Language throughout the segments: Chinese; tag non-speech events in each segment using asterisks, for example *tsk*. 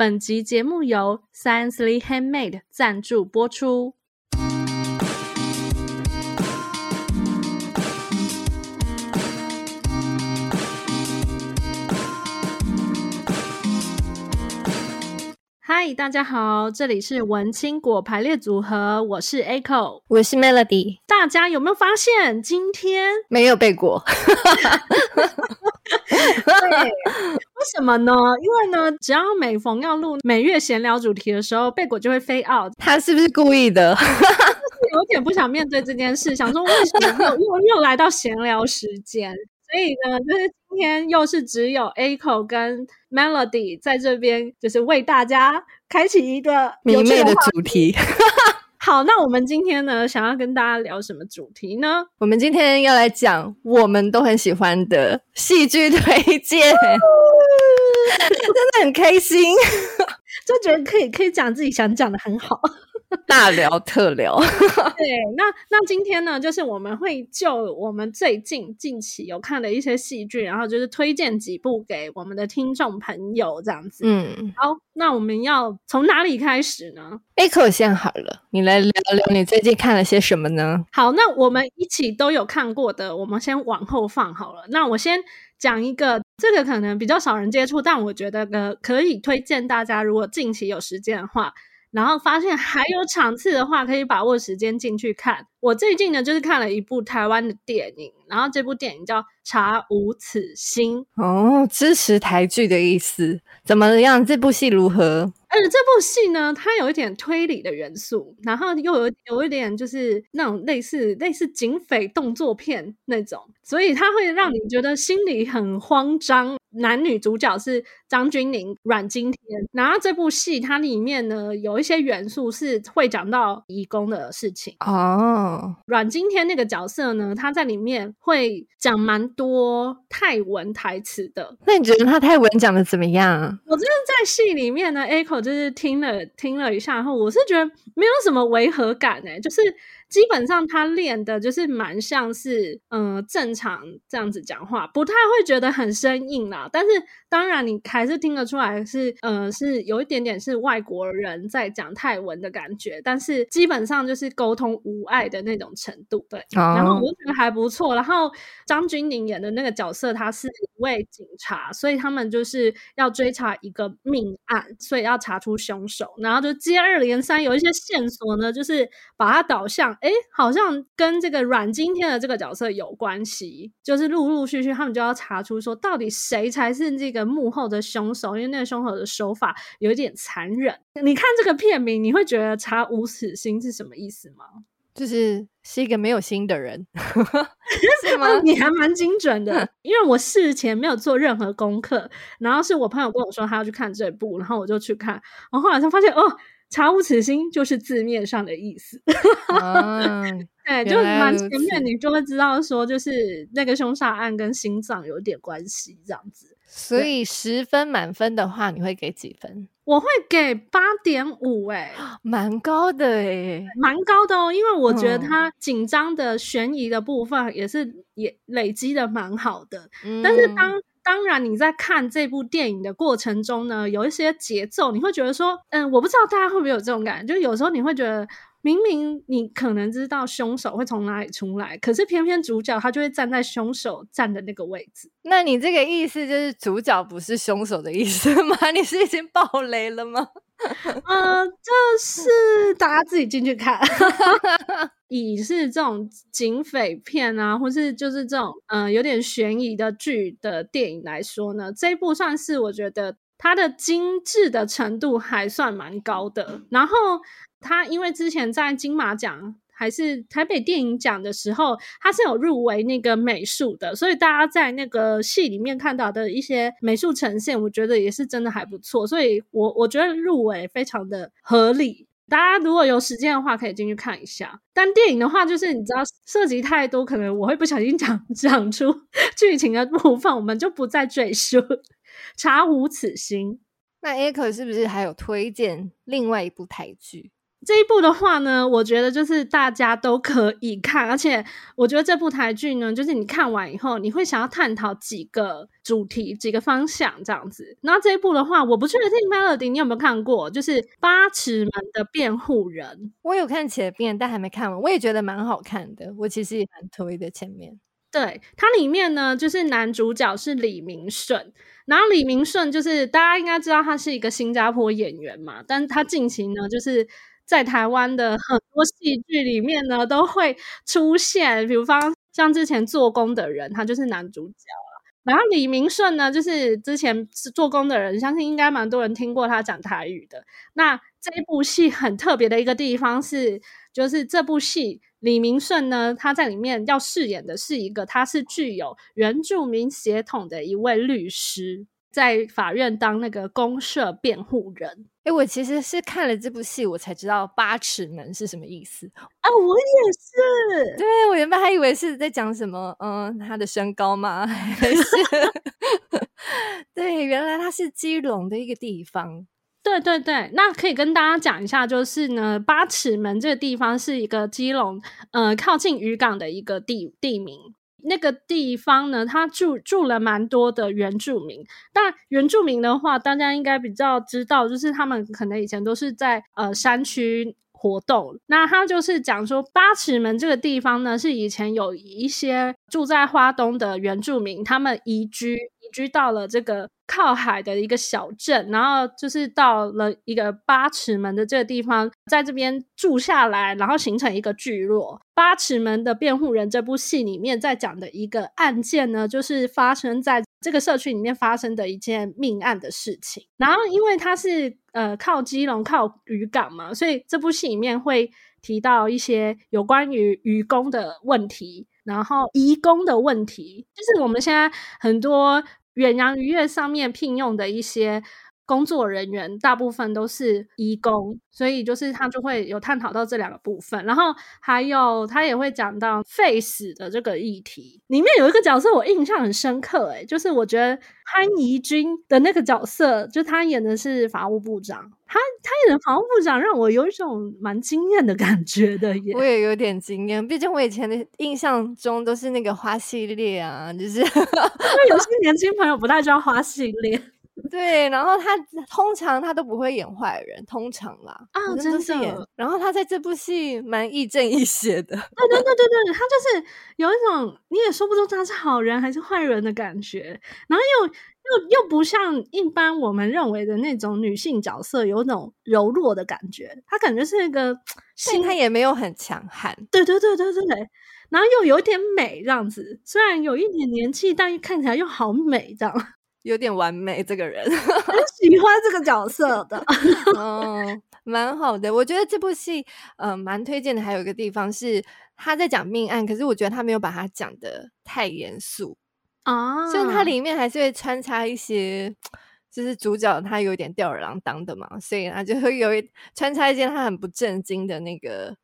本集节目由 Sciencely Handmade 赞助播出。嗨，大家好，这里是文青果排列组合，我是 Echo，我是 Melody。大家有没有发现今天没有背果？*laughs* *laughs* 对，*laughs* 为什么呢？因为呢，只要每逢要录每月闲聊主题的时候，贝果就会 fade out。他是不是故意的？*laughs* 有点不想面对这件事，想说为什么又又又来到闲聊时间？所以呢，就是今天又是只有 Echo 跟 Melody 在这边，就是为大家开启一个明媚的主题。好，那我们今天呢，想要跟大家聊什么主题呢？我们今天要来讲我们都很喜欢的戏剧推荐，*laughs* 真的很开心，就觉得可以可以讲自己想讲的很好。大聊特聊，*laughs* 对，那那今天呢，就是我们会就我们最近近期有看的一些戏剧，然后就是推荐几部给我们的听众朋友这样子。嗯，好，那我们要从哪里开始呢？Echo 先好了，你来聊聊你最近看了些什么呢？好，那我们一起都有看过的，我们先往后放好了。那我先讲一个，这个可能比较少人接触，但我觉得呃可以推荐大家，如果近期有时间的话。然后发现还有场次的话，可以把握时间进去看。我最近呢，就是看了一部台湾的电影，然后这部电影叫《查无此心》。哦，支持台剧的意思。怎么样？这部戏如何？而且这部戏呢，它有一点推理的元素，然后又有有一点就是那种类似类似警匪动作片那种，所以它会让你觉得心里很慌张。男女主角是张钧甯、阮经天，然后这部戏它里面呢，有一些元素是会讲到义工的事情哦。阮经天那个角色呢，他在里面会讲蛮多泰文台词的。那你觉得他泰文讲的怎么样？我真的在戏里面呢，Echo 就是听了听了一下后，我是觉得没有什么违和感诶，就是。基本上他练的就是蛮像是，嗯、正常这样子讲话，不太会觉得很生硬啦。但是当然你还是听得出来是，呃，是有一点点是外国人在讲泰文的感觉。但是基本上就是沟通无碍的那种程度，对。Oh. 然后我觉得还不错。然后张钧甯演的那个角色，他是一位警察，所以他们就是要追查一个命案，所以要查出凶手。然后就接二连三有一些线索呢，就是把它导向。哎，好像跟这个阮经天的这个角色有关系，就是陆陆续续他们就要查出说，到底谁才是这个幕后的凶手，因为那个凶手的手法有一点残忍。你看这个片名，你会觉得“查无此心”是什么意思吗？就是是一个没有心的人，*laughs* 是吗？你还蛮精准的，*laughs* 因为我事前没有做任何功课，然后是我朋友跟我说他要去看这部，然后我就去看，然后后来才发现哦。查无此心就是字面上的意思，啊、*laughs* 对，就蛮前面你就会知道说，就是那个凶杀案跟心脏有点关系这样子。所以十分满分的话，你会给几分？我会给八点五，哎，蛮高的哎、欸，蛮高的哦，因为我觉得它紧张的悬疑的部分也是也累积的蛮好的，嗯、但是当。当然，你在看这部电影的过程中呢，有一些节奏，你会觉得说，嗯，我不知道大家会不会有这种感觉，就有时候你会觉得，明明你可能知道凶手会从哪里出来，可是偏偏主角他就会站在凶手站的那个位置。那你这个意思就是主角不是凶手的意思吗？*laughs* 你是已经爆雷了吗？呃，就是大家自己进去看。*laughs* 以是这种警匪片啊，或是就是这种嗯、呃、有点悬疑的剧的电影来说呢，这一部算是我觉得它的精致的程度还算蛮高的。然后他因为之前在金马奖还是台北电影奖的时候，他是有入围那个美术的，所以大家在那个戏里面看到的一些美术呈现，我觉得也是真的还不错。所以我我觉得入围非常的合理。大家如果有时间的话，可以进去看一下。但电影的话，就是你知道涉及太多，可能我会不小心讲讲出 *laughs* 剧情的部分，我们就不再赘述。*laughs* 查无此心。那 Echo 是不是还有推荐另外一部台剧？这一部的话呢，我觉得就是大家都可以看，而且我觉得这部台剧呢，就是你看完以后，你会想要探讨几个主题、几个方向这样子。那这一部的话，我不确定 Melody 你有没有看过，就是《八尺门的辩护人》。我有看前面，但还没看完。我也觉得蛮好看的，我其实也蛮推的前面。对，它里面呢，就是男主角是李明顺，然后李明顺就是大家应该知道他是一个新加坡演员嘛，但他近期呢就是。在台湾的很多戏剧里面呢，都会出现，比如方像之前做工的人，他就是男主角了。然后李明顺呢，就是之前是做工的人，相信应该蛮多人听过他讲台语的。那这部戏很特别的一个地方是，就是这部戏李明顺呢，他在里面要饰演的是一个，他是具有原住民血统的一位律师。在法院当那个公社辩护人，哎，我其实是看了这部戏，我才知道八尺门是什么意思啊！我也是，对，我原本还以为是在讲什么，嗯，他的身高吗？*laughs* 还是 *laughs* 对，原来他是基隆的一个地方。对对对，那可以跟大家讲一下，就是呢，八尺门这个地方是一个基隆，呃，靠近渔港的一个地地名。那个地方呢，他住住了蛮多的原住民。但原住民的话，大家应该比较知道，就是他们可能以前都是在呃山区活动。那他就是讲说，八尺门这个地方呢，是以前有一些住在花东的原住民，他们移居移居到了这个。靠海的一个小镇，然后就是到了一个八尺门的这个地方，在这边住下来，然后形成一个聚落。八尺门的辩护人这部戏里面在讲的一个案件呢，就是发生在这个社区里面发生的一件命案的事情。然后因为它是呃靠基隆靠渔港嘛，所以这部戏里面会提到一些有关于渔工的问题，然后移工的问题，就是我们现在很多。远洋渔业上面聘用的一些工作人员，大部分都是移工，所以就是他就会有探讨到这两个部分，然后还有他也会讲到废死的这个议题。里面有一个角色我印象很深刻，诶，就是我觉得潘怡君的那个角色，就他演的是法务部长。他他演的法务部长让我有一种蛮惊艳的感觉的耶，我也有点惊艳。毕竟我以前的印象中都是那个花系列啊，就是因为有些年轻朋友不太知道花系列。对，然后他通常他都不会演坏人，通常啦啊，真的是演。然后他在这部戏蛮亦正亦邪的，对对对对对，他就是有一种你也说不出他是好人还是坏人的感觉，然后又。又又不像一般我们认为的那种女性角色，有那种柔弱的感觉。他感觉是那个 *tsk* 心，她也没有很强悍。对对对对对对，然后又有一点美这样子，虽然有一点年纪，但看起来又好美这样，有点完美。这个人 *laughs* 很喜欢这个角色的，*laughs* 嗯，蛮好的。我觉得这部戏，嗯、呃，蛮推荐的。还有一个地方是他在讲命案，可是我觉得他没有把它讲的太严肃。啊，所以它里面还是会穿插一些，就是主角他有点吊儿郎当的嘛，所以他就会有一穿插一些他很不正经的那个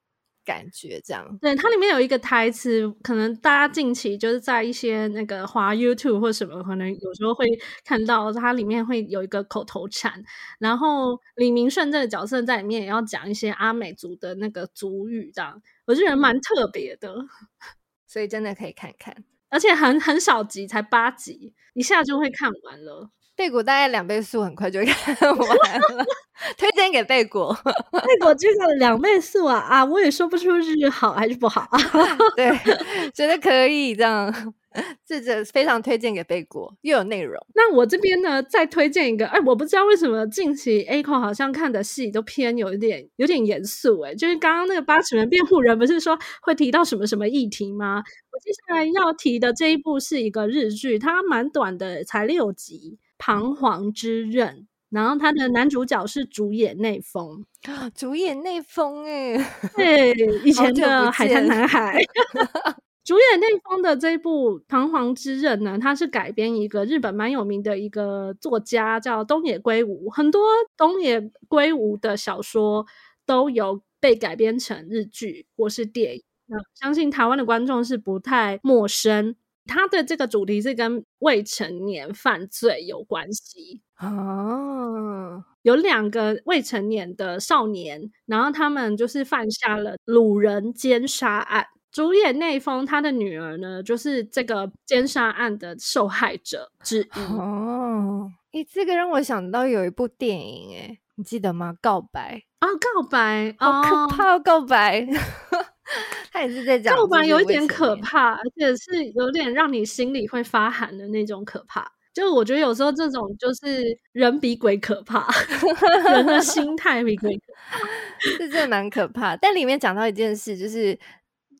感觉，这样。对，它里面有一个台词，可能大家近期就是在一些那个滑 YouTube 或什么，可能有时候会看到它里面会有一个口头禅，然后李明顺这个角色在里面也要讲一些阿美族的那个族语，这样，我觉得蛮特别的，*laughs* 所以真的可以看看。而且很很少集，才八集，一下就会看完了。贝果大概两倍速，很快就会 *laughs* 看完了。推荐给贝果，贝果这个两倍速啊啊，我也说不出是好还是不好。*laughs* 对，觉得可以这样。这这非常推荐给贝果，又有内容。那我这边呢，再推荐一个。哎，我不知道为什么近期 Aiko 好像看的戏都偏有一点有点严肃。哎，就是刚刚那个八尺门辩护人，不是说会提到什么什么议题吗？我接下来要提的这一部是一个日剧，它蛮短的，才六集，《彷徨之刃》。然后他的男主角是竹野内丰，*gasps* 竹野内丰哎，对，以前的海滩男孩。*laughs* 主演内丰的这一部《彷徨之刃》呢，它是改编一个日本蛮有名的一个作家叫东野圭吾，很多东野圭吾的小说都有被改编成日剧或是电影。那相信台湾的观众是不太陌生。它的这个主题是跟未成年犯罪有关系哦，有两个未成年的少年，然后他们就是犯下了掳人奸杀案。主演内丰他的女儿呢，就是这个奸杀案的受害者之一。哦，诶，这个让我想到有一部电影，诶，你记得吗？告白哦，告白，好可怕，哦，告白。*laughs* 他也是在讲告白有一点可怕，而且是有点让你心里会发寒的那种可怕。就我觉得有时候这种就是人比鬼可怕，*laughs* 人的心态比鬼可怕，*laughs* 是真的蛮可怕。但里面讲到一件事，就是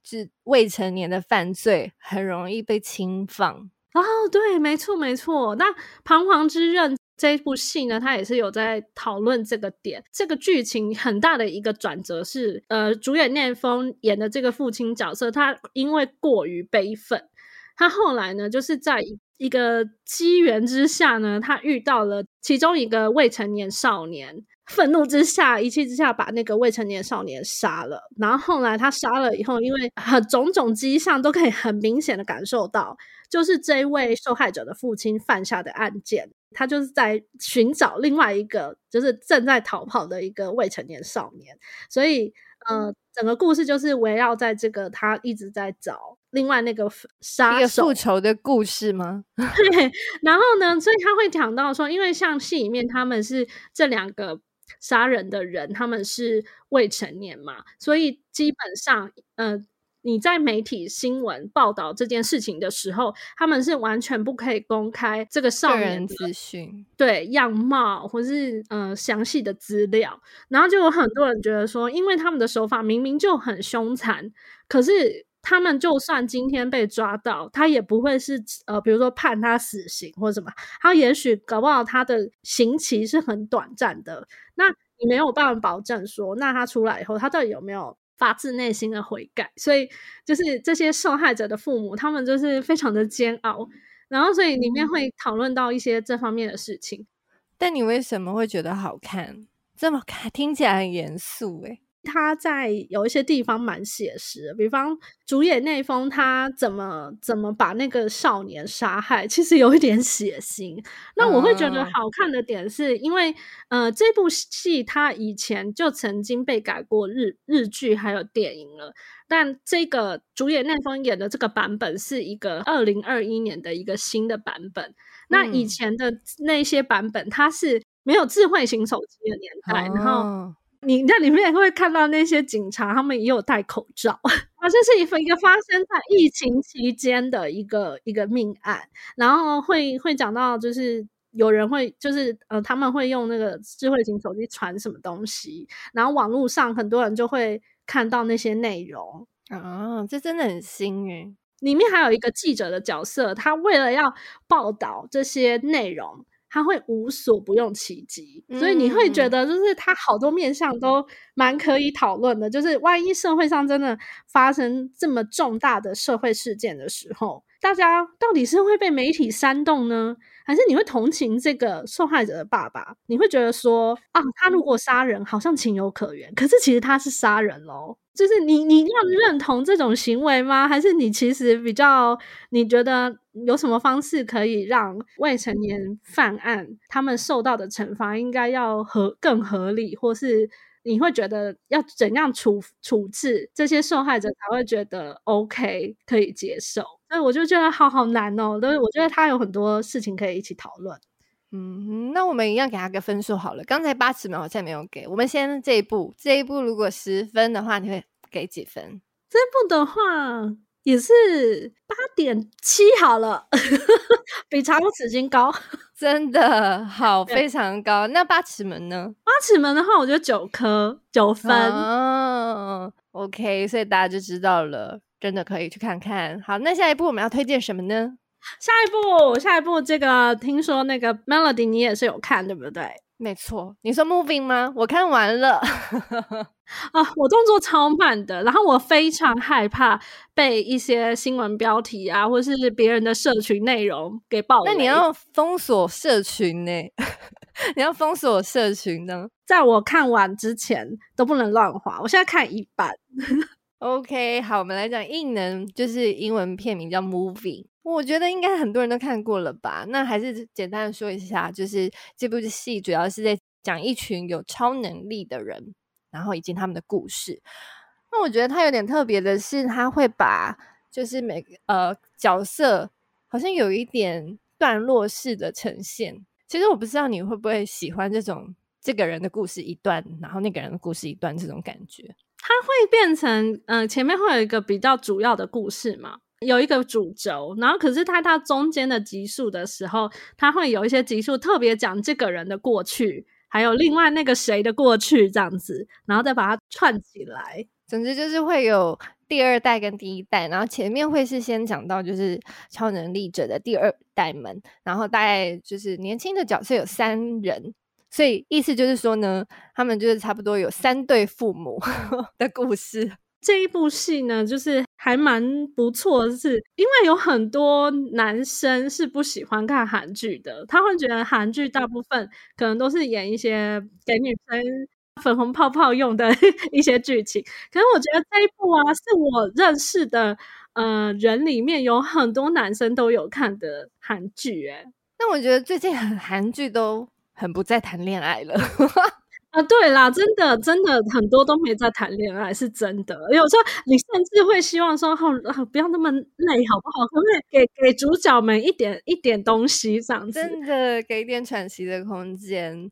是未成年的犯罪很容易被轻放。哦，对，没错，没错。那《彷徨之刃》。这一部戏呢，他也是有在讨论这个点。这个剧情很大的一个转折是，呃，主演聂风演的这个父亲角色，他因为过于悲愤，他后来呢，就是在一个机缘之下呢，他遇到了其中一个未成年少年，愤怒之下，一气之下把那个未成年少年杀了。然后后来他杀了以后，因为很种种迹象都可以很明显的感受到，就是这位受害者的父亲犯下的案件。他就是在寻找另外一个，就是正在逃跑的一个未成年少年，所以，呃，整个故事就是围绕在这个他一直在找另外那个杀手复仇的故事吗？*laughs* 对。然后呢，所以他会讲到说，因为像戏里面他们是这两个杀人的人，他们是未成年嘛，所以基本上，呃。你在媒体新闻报道这件事情的时候，他们是完全不可以公开这个少年资讯，对样貌或是呃详细的资料。然后就有很多人觉得说，因为他们的手法明明就很凶残，可是他们就算今天被抓到，他也不会是呃，比如说判他死刑或什么，他也许搞不好他的刑期是很短暂的。那你没有办法保证说，那他出来以后，他到底有没有？发自内心的悔改，所以就是这些受害者的父母，他们就是非常的煎熬，然后所以里面会讨论到一些这方面的事情。但你为什么会觉得好看？这么看听起来很严肃诶。他在有一些地方蛮写实的，比方主演内丰他怎么怎么把那个少年杀害，其实有一点血腥。那我会觉得好看的点是因为，呃，这部戏他以前就曾经被改过日日剧还有电影了，但这个主演内丰演的这个版本是一个二零二一年的一个新的版本。那以前的那些版本，它是没有智慧型手机的年代，然后。你在里面会看到那些警察，他们也有戴口罩。*laughs* 好像是一份一个发生在疫情期间的一个一个命案，然后会会讲到，就是有人会就是呃，他们会用那个智慧型手机传什么东西，然后网络上很多人就会看到那些内容啊，这真的很新诶。里面还有一个记者的角色，他为了要报道这些内容。他会无所不用其极，所以你会觉得，就是他好多面向都蛮可以讨论的。就是万一社会上真的发生这么重大的社会事件的时候，大家到底是会被媒体煽动呢，还是你会同情这个受害者的爸爸？你会觉得说，啊，他如果杀人，好像情有可原，可是其实他是杀人喽。就是你，你要认同这种行为吗？还是你其实比较，你觉得有什么方式可以让未成年犯案他们受到的惩罚应该要合更合理，或是你会觉得要怎样处处置这些受害者才会觉得 OK 可以接受？所以我就觉得好好难哦。但是我觉得他有很多事情可以一起讨论。嗯，那我们一样给他个分数好了。刚才八尺门好像没有给，我们先这一步，这一步如果十分的话，你会给几分？这步的话也是八点七好了，比《长无此心》高，*laughs* 真的好非常高。那八尺门呢？八尺门的话，我觉得九颗九分。哦，OK，所以大家就知道了，真的可以去看看。好，那下一步我们要推荐什么呢？下一步，下一步，这个听说那个 Melody 你也是有看，对不对？没错，你说 Moving 吗？我看完了 *laughs* 啊，我动作超慢的，然后我非常害怕被一些新闻标题啊，或是别人的社群内容给爆。那你要封锁社群呢？*laughs* 你要封锁社群呢？在我看完之前都不能乱滑，我现在看一半。OK，好，我们来讲异能，就是英文片名叫 Moving。我觉得应该很多人都看过了吧？那还是简单的说一下，就是这部戏主要是在讲一群有超能力的人，然后以及他们的故事。那我觉得它有点特别的是，他会把就是每个呃角色好像有一点段落式的呈现。其实我不知道你会不会喜欢这种这个人的故事一段，然后那个人的故事一段这种感觉。它会变成嗯、前面会有一个比较主要的故事嘛。有一个主轴，然后可是它到中间的集数的时候，它会有一些集数特别讲这个人的过去，还有另外那个谁的过去这样子，然后再把它串起来。总之就是会有第二代跟第一代，然后前面会是先讲到就是超能力者的第二代们，然后大概就是年轻的角色有三人，所以意思就是说呢，他们就是差不多有三对父母 *laughs* 的故事。这一部戏呢，就是还蛮不错的，是因为有很多男生是不喜欢看韩剧的，他会觉得韩剧大部分可能都是演一些给女生粉红泡泡用的 *laughs* 一些剧情。可是我觉得这一部啊，是我认识的呃人里面有很多男生都有看的韩剧。哎，但我觉得最近韩剧都很不再谈恋爱了。*laughs* 啊，对啦，真的，真的很多都没在谈恋爱，是真的。有时候你甚至会希望说，哦，不要那么累，好不好？可不可以给给主角们一点一点东西，这样子？真的给一点喘息的空间。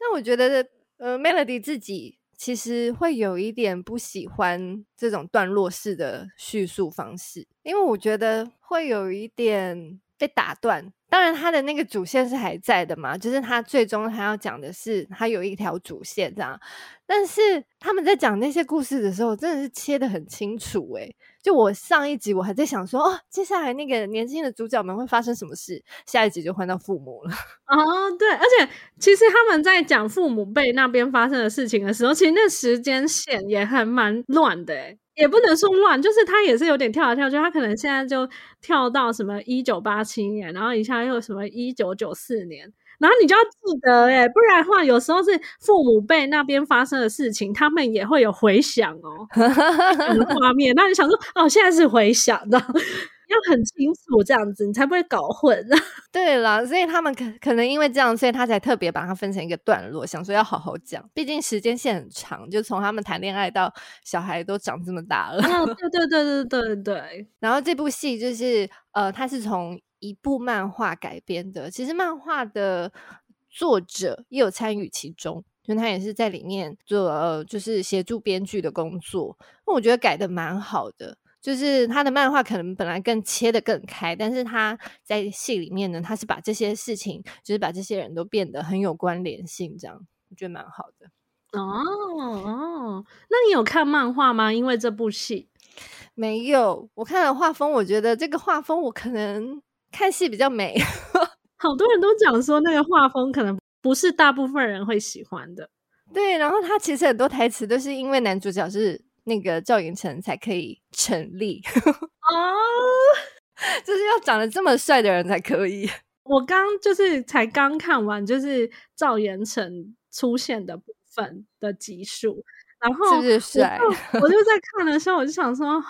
那我觉得，呃，Melody 自己其实会有一点不喜欢这种段落式的叙述方式，因为我觉得会有一点被打断。当然，他的那个主线是还在的嘛，就是他最终他要讲的是他有一条主线这样。但是他们在讲那些故事的时候，真的是切的很清楚诶。就我上一集我还在想说，哦，接下来那个年轻的主角们会发生什么事？下一集就换到父母了。*laughs* 哦，对，而且其实他们在讲父母辈那边发生的事情的时候，其实那时间线也还蛮乱的。也不能说乱，就是他也是有点跳来跳去，他可能现在就跳到什么一九八七年，然后一下又什么一九九四年，然后你就要记得诶，不然的话有时候是父母辈那边发生的事情，他们也会有回想哦，*laughs* 画面，那你想说哦，现在是回想的。要很清楚这样子，你才不会搞混。*laughs* 对了，所以他们可可能因为这样，所以他才特别把它分成一个段落，想说要好好讲。毕竟时间线很长，就从他们谈恋爱到小孩都长这么大了。*laughs* 哦，对对对对对对。然后这部戏就是呃，它是从一部漫画改编的。其实漫画的作者也有参与其中，就他也是在里面做呃，就是协助编剧的工作。那我觉得改的蛮好的。就是他的漫画可能本来更切的更开，但是他在戏里面呢，他是把这些事情，就是把这些人都变得很有关联性，这样我觉得蛮好的。哦哦，那你有看漫画吗？因为这部戏没有，我看了画风，我觉得这个画风我可能看戏比较美。*laughs* 好多人都讲说那个画风可能不是大部分人会喜欢的。对，然后他其实很多台词都是因为男主角是。那个赵寅成才可以成立哦，*laughs* 就是要长得这么帅的人才可以。*laughs* 我刚就是才刚看完，就是赵寅成出现的部分的集数，然后是不是帅？我就在看的时候，我就想说，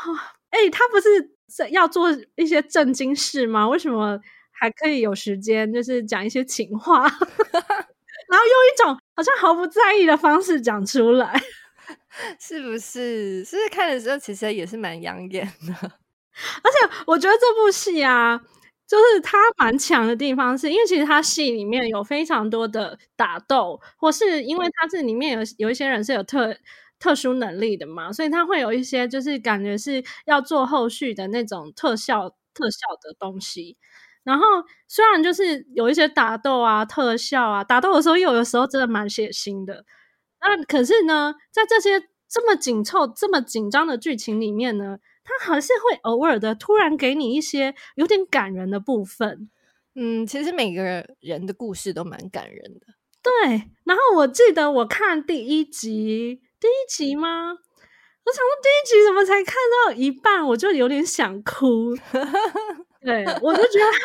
哎、欸，他不是要做一些正经事吗？为什么还可以有时间，就是讲一些情话，*laughs* 然后用一种好像毫不在意的方式讲出来。*laughs* 是不是？是不是看的时候其实也是蛮养眼的？*laughs* 而且我觉得这部戏啊，就是它蛮强的地方是，是因为其实它戏里面有非常多的打斗，或是因为它是里面有有一些人是有特特殊能力的嘛，所以他会有一些就是感觉是要做后续的那种特效特效的东西。然后虽然就是有一些打斗啊、特效啊，打斗的时候又有的时候真的蛮血腥的。那可是呢，在这些这么紧凑、这么紧张的剧情里面呢，他还是会偶尔的突然给你一些有点感人的部分。嗯，其实每个人的故事都蛮感人的。对。然后我记得我看第一集，第一集吗？我想说第一集怎么才看到一半，我就有点想哭。*laughs* 对，我就觉得他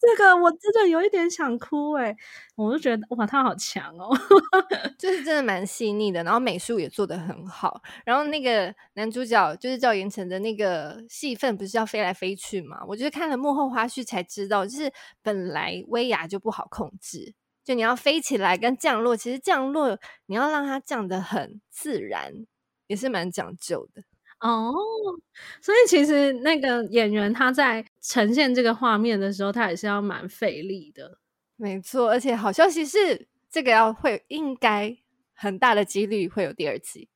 这个我真的有一点想哭哎，我就觉得哇，他好强哦，*laughs* 就是真的蛮细腻的，然后美术也做得很好，然后那个男主角就是赵寅成的那个戏份不是要飞来飞去嘛？我就是看了幕后花絮才知道，就是本来威亚就不好控制，就你要飞起来跟降落，其实降落你要让它降得很自然，也是蛮讲究的。哦，所以其实那个演员他在呈现这个画面的时候，他也是要蛮费力的。没错，而且好消息是，这个要会应该很大的几率会有第二季。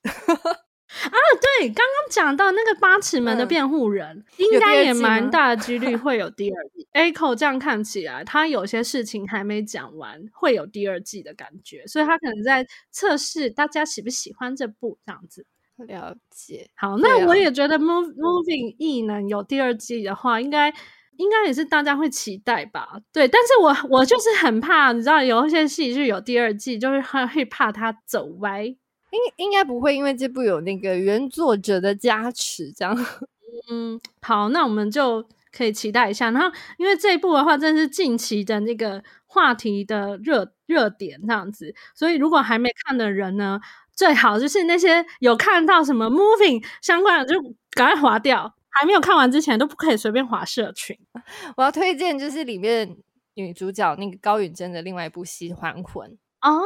啊，对，刚刚讲到那个八尺门的辩护人，嗯、应该也蛮大的几率会有第二季。Echo 这样看起来，他有些事情还没讲完，会有第二季的感觉，所以他可能在测试大家喜不喜欢这部这样子。了解，好，那我也觉得 Move Moving 异能有第二季的话，应该应该也是大家会期待吧？对，但是我我就是很怕，你知道，有一些戏剧有第二季，就是很会怕它走歪。应应该不会，因为这部有那个原作者的加持，这样。*laughs* 嗯，好，那我们就可以期待一下。然后，因为这一部的话，真是近期的那个话题的热热点这样子，所以如果还没看的人呢，最好就是那些有看到什么 moving 相关的，就赶快划掉。还没有看完之前，都不可以随便划社群。*laughs* 我要推荐就是里面女主角那个高允贞的另外一部戏《还魂》。哦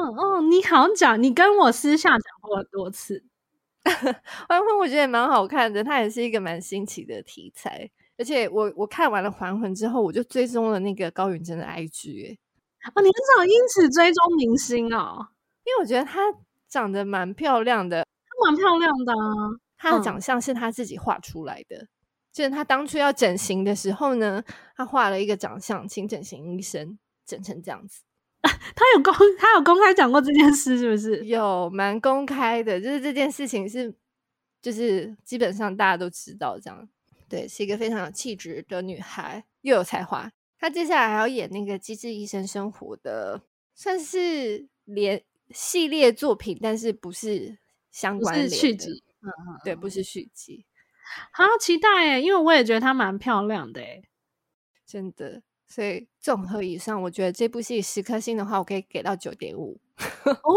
哦，你好像讲，你跟我私下讲过很多次。*laughs*《还魂》我觉得也蛮好看的，它也是一个蛮新奇的题材。而且我我看完了《还魂》之后，我就追踪了那个高允贞的 IG。哦，你很少因此追踪明星哦，因为我觉得她。长得蛮漂亮的，她蛮漂亮的啊。她的长相是她自己画出来的，嗯、就是她当初要整形的时候呢，她画了一个长相，请整形医生整成这样子。*laughs* 她有公，他有公开讲过这件事，是不是？有，蛮公开的，就是这件事情是，就是基本上大家都知道这样。对，是一个非常有气质的女孩，又有才华。她接下来还要演那个《机智医生生活》的，算是连。系列作品，但是不是相关的续集，嗯嗯，对，不是续集，好期待诶，因为我也觉得她蛮漂亮的哎，真的。所以综合以上，我觉得这部戏十颗星的话，我可以给到九点五，*laughs* 哦，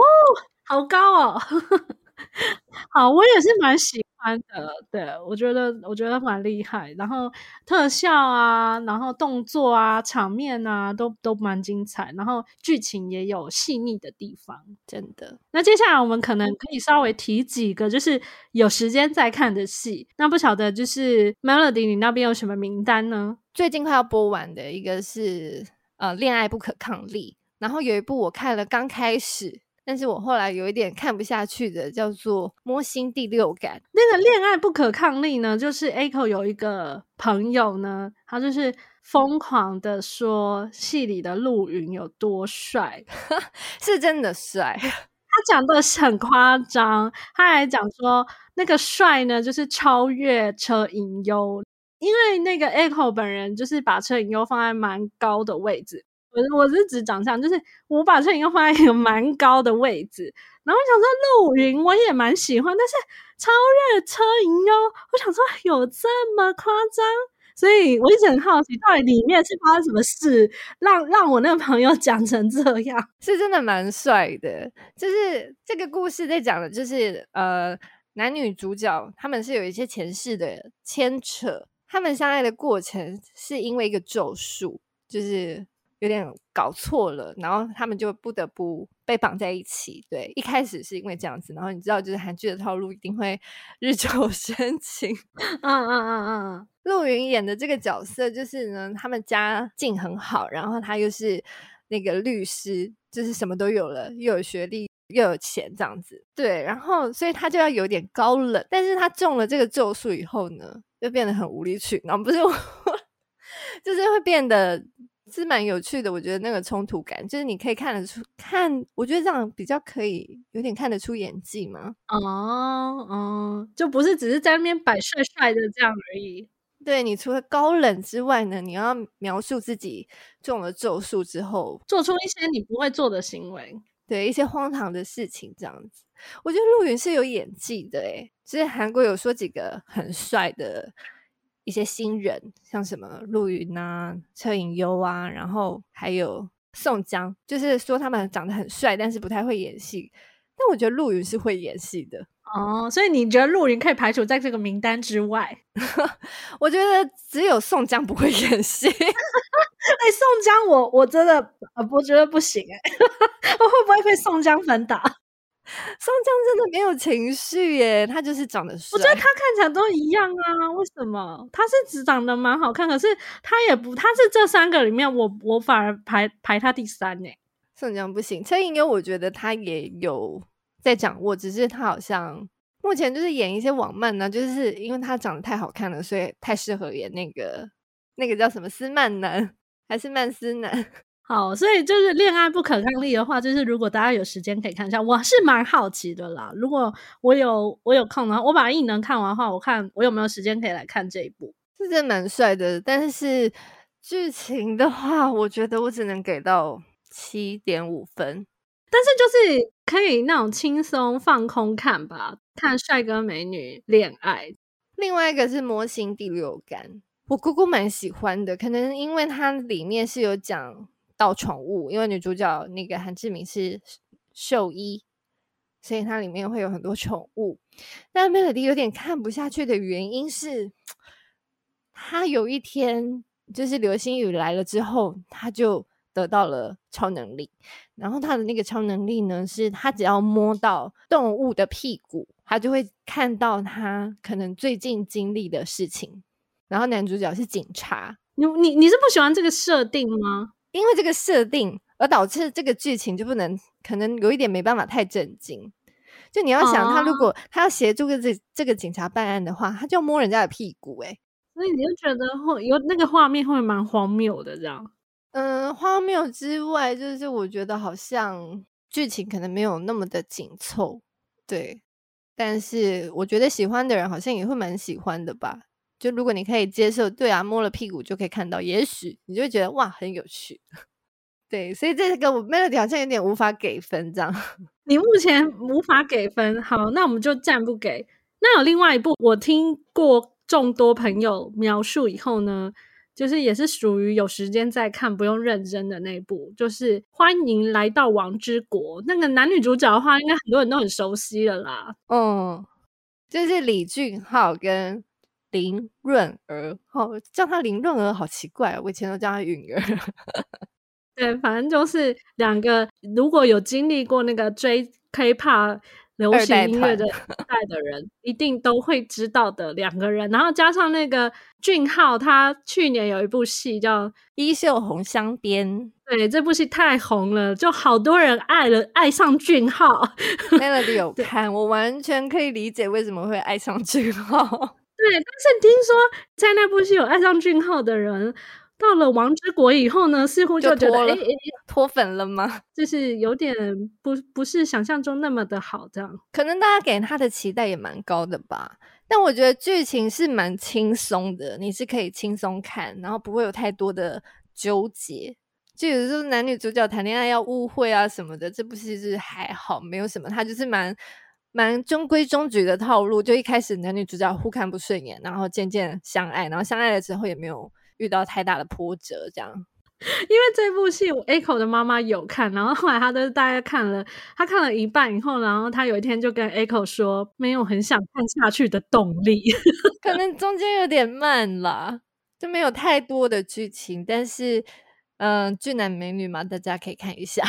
好高哦。*laughs* 好，我也是蛮喜欢的，对，我觉得我觉得蛮厉害，然后特效啊，然后动作啊，场面啊，都都蛮精彩，然后剧情也有细腻的地方，真的。那接下来我们可能可以稍微提几个，就是有时间再看的戏。那不晓得就是 Melody，你那边有什么名单呢？最近快要播完的一个是呃《恋爱不可抗力》，然后有一部我看了刚开始。但是我后来有一点看不下去的，叫做《摸心第六感》。那个恋爱不可抗力呢，就是 Echo 有一个朋友呢，他就是疯狂的说戏里的陆云有多帅，*laughs* 是真的帅。*laughs* 他讲的很夸张，他还讲说那个帅呢，就是超越车银优，因为那个 Echo 本人就是把车银优放在蛮高的位置。我我是指长相，就是我把车银优放在一个蛮高的位置，然后我想说陆云我也蛮喜欢，但是超越车银优，我想说有这么夸张？所以我一直很好奇，到底里面是发生什么事，让让我那个朋友讲成这样？是真的蛮帅的，就是这个故事在讲的，就是呃男女主角他们是有一些前世的牵扯，他们相爱的过程是因为一个咒术，就是。有点搞错了，然后他们就不得不被绑在一起。对，一开始是因为这样子，然后你知道，就是韩剧的套路一定会日久 *laughs* 生情。嗯嗯嗯嗯，陆云演的这个角色就是呢，他们家境很好，然后他又是那个律师，就是什么都有了，又有学历又有钱这样子。对，然后所以他就要有点高冷，但是他中了这个咒术以后呢，就变得很无理取闹，不是我，*laughs* 就是会变得。是蛮有趣的，我觉得那个冲突感，就是你可以看得出，看，我觉得这样比较可以有点看得出演技嘛。哦哦，就不是只是在那边摆帅帅的这样而已。对，你除了高冷之外呢，你要描述自己中了咒术之后，做出一些你不会做的行为，对，一些荒唐的事情这样子。我觉得陆云是有演技的诶，其实韩国有说几个很帅的一些新人，像什么陆云啊、车银优啊，然后还有宋江，就是说他们长得很帅，但是不太会演戏。但我觉得陆云是会演戏的哦，所以你觉得陆云可以排除在这个名单之外？*laughs* 我觉得只有宋江不会演戏。哎、欸，宋江我我真的呃，我觉得不行哎、欸，*laughs* 我会不会被宋江粉打？宋江真的没有情绪耶，他就是长得帅。我觉得他看起来都一样啊，为什么？他是只长得蛮好看，可是他也不，他是这三个里面，我我反而排排他第三呢。宋江不行，车银优我觉得他也有在掌握，只是他好像目前就是演一些网漫呢，就是因为他长得太好看了，所以太适合演那个那个叫什么斯曼男还是曼斯男。好，所以就是恋爱不可抗力的话，就是如果大家有时间可以看一下，我是蛮好奇的啦。如果我有我有空的话，我把异能看完的话，我看我有没有时间可以来看这一部，是真的蛮帅的。但是剧情的话，我觉得我只能给到七点五分。但是就是可以那种轻松放空看吧，看帅哥美女恋爱。另外一个是《模型第六感》，我姑姑蛮喜欢的，可能因为它里面是有讲。到宠物，因为女主角那个韩志明是兽医，所以它里面会有很多宠物。但 Melody 有点看不下去的原因是，他有一天就是流星雨来了之后，他就得到了超能力。然后他的那个超能力呢，是他只要摸到动物的屁股，他就会看到他可能最近经历的事情。然后男主角是警察，你你你是不喜欢这个设定吗？因为这个设定而导致这个剧情就不能，可能有一点没办法太震惊。就你要想，他如果他要协助这这个警察办案的话，他就摸人家的屁股，欸，诶，所以你就觉得会有那个画面会蛮荒谬的这样。嗯，荒谬之外，就是我觉得好像剧情可能没有那么的紧凑，对。但是我觉得喜欢的人好像也会蛮喜欢的吧。就如果你可以接受，对啊，摸了屁股就可以看到，也许你就会觉得哇，很有趣。*laughs* 对，所以这个我 Melody 好像有点无法给分这样。*laughs* 你目前无法给分，好，那我们就暂不给。那有另外一部，我听过众多朋友描述以后呢，就是也是属于有时间再看，不用认真的那一部，就是欢迎来到王之国。那个男女主角的话，应该很多人都很熟悉了啦。嗯，就是李俊昊跟。林润儿，哦叫他林润儿，好奇怪啊！我以前都叫他允儿。*laughs* 对，反正就是两个，如果有经历过那个追 K-pop 流行音乐的 *laughs* 代的人，一定都会知道的两个人。然后加上那个俊浩，他去年有一部戏叫《衣袖红香边》，对，这部戏太红了，就好多人爱了，爱上俊浩。Melody 有 *laughs* 看，我完全可以理解为什么会爱上俊昊。对，但是听说在那部戏有爱上俊浩的人，到了王之国以后呢，似乎就觉得脱粉了吗？*laughs* 就是有点不不是想象中那么的好，这样。可能大家给他的期待也蛮高的吧。但我觉得剧情是蛮轻松的，你是可以轻松看，然后不会有太多的纠结。就有时候男女主角谈恋爱要误会啊什么的，这部戏是还好，没有什么，他就是蛮。蛮中规中矩的套路，就一开始男女主角互看不顺眼，然后渐渐相爱，然后相爱了之后也没有遇到太大的波折，这样。*laughs* 因为这部戏我 Echo 的妈妈有看，然后后来她都大概看了，她看了一半以后，然后她有一天就跟 Echo 说，没有很想看下去的动力，*laughs* 可能中间有点慢了，就没有太多的剧情，但是嗯、呃，俊男美女嘛，大家可以看一下。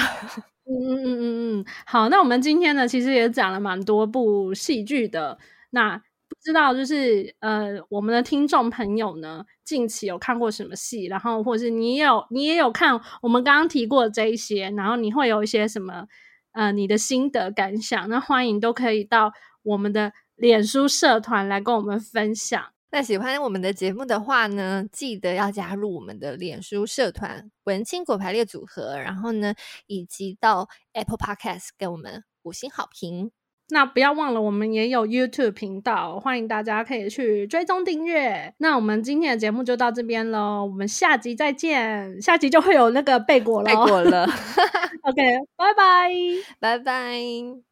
嗯嗯嗯嗯嗯，好，那我们今天呢，其实也讲了蛮多部戏剧的。那不知道就是呃，我们的听众朋友呢，近期有看过什么戏？然后或是你有你也有看我们刚刚提过这一些，然后你会有一些什么呃你的心得感想？那欢迎都可以到我们的脸书社团来跟我们分享。那喜欢我们的节目的话呢，记得要加入我们的脸书社团“文青果排列组合”，然后呢，以及到 Apple Podcast 给我们五星好评。那不要忘了，我们也有 YouTube 频道，欢迎大家可以去追踪订阅。那我们今天的节目就到这边喽，我们下集再见。下集就会有那个贝果了，贝果了。*laughs* *laughs* OK，拜拜，拜拜。